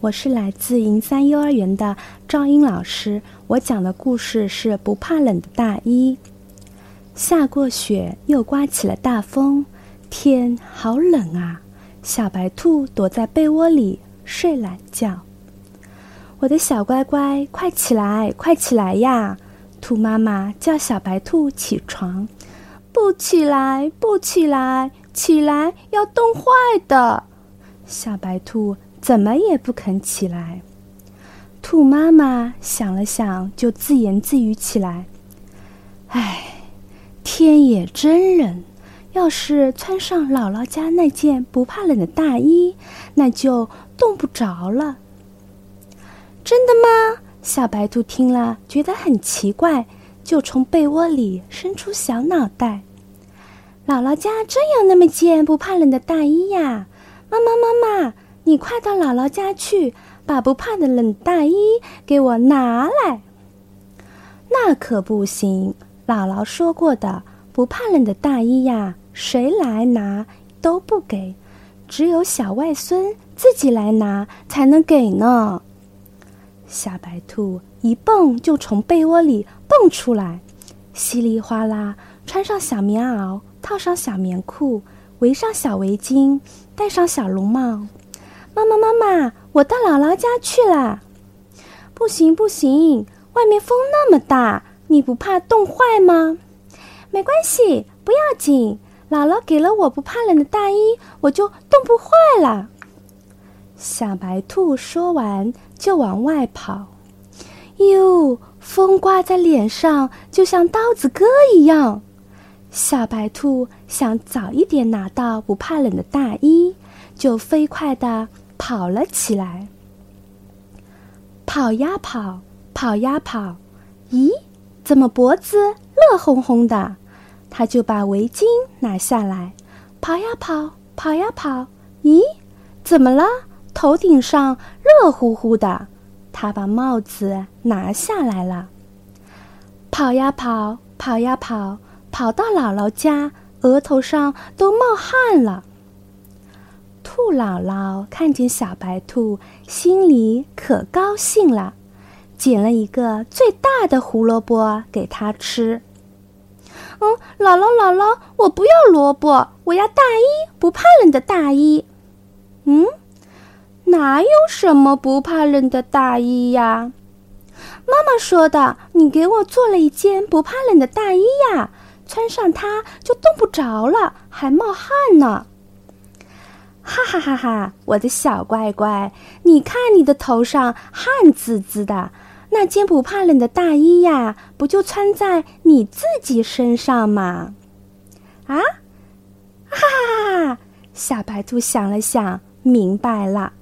我是来自银山幼儿园的赵英老师。我讲的故事是不怕冷的大衣。下过雪，又刮起了大风，天好冷啊！小白兔躲在被窝里睡懒觉。我的小乖乖，快起来，快起来呀！兔妈妈叫小白兔起床。不起来，不起来，起来要冻坏的。小白兔怎么也不肯起来。兔妈妈想了想，就自言自语起来：“唉，天也真冷，要是穿上姥姥家那件不怕冷的大衣，那就冻不着了。”真的吗？小白兔听了觉得很奇怪，就从被窝里伸出小脑袋。姥姥家真有那么件不怕冷的大衣呀！妈妈，妈妈，你快到姥姥家去，把不怕的冷大衣给我拿来。那可不行，姥姥说过的，不怕冷的大衣呀，谁来拿都不给，只有小外孙自己来拿才能给呢。小白兔一蹦就从被窝里蹦出来，稀里哗啦穿上小棉袄。套上小棉裤，围上小围巾，戴上小绒帽。妈妈，妈妈，我到姥姥家去了。不行，不行，外面风那么大，你不怕冻坏吗？没关系，不要紧。姥姥给了我不怕冷的大衣，我就冻不坏了。小白兔说完，就往外跑。哟，风刮在脸上，就像刀子割一样。小白兔想早一点拿到不怕冷的大衣，就飞快地跑了起来。跑呀跑，跑呀跑，咦，怎么脖子热烘烘的？他就把围巾拿下来，跑呀跑，跑呀跑，咦，怎么了？头顶上热乎乎的。他把帽子拿下来了，跑呀跑，跑呀跑。跑到姥姥家，额头上都冒汗了。姥姥看见小白兔，心里可高兴了，捡了一个最大的胡萝卜给它吃。嗯，姥姥姥姥，我不要萝卜，我要大衣，不怕冷的大衣。嗯，哪有什么不怕冷的大衣呀？妈妈说的，你给我做了一件不怕冷的大衣呀。穿上它就冻不着了，还冒汗呢！哈哈哈哈！我的小乖乖，你看你的头上汗滋滋的，那件不怕冷的大衣呀，不就穿在你自己身上吗？啊！哈哈哈哈！小白兔想了想，明白了。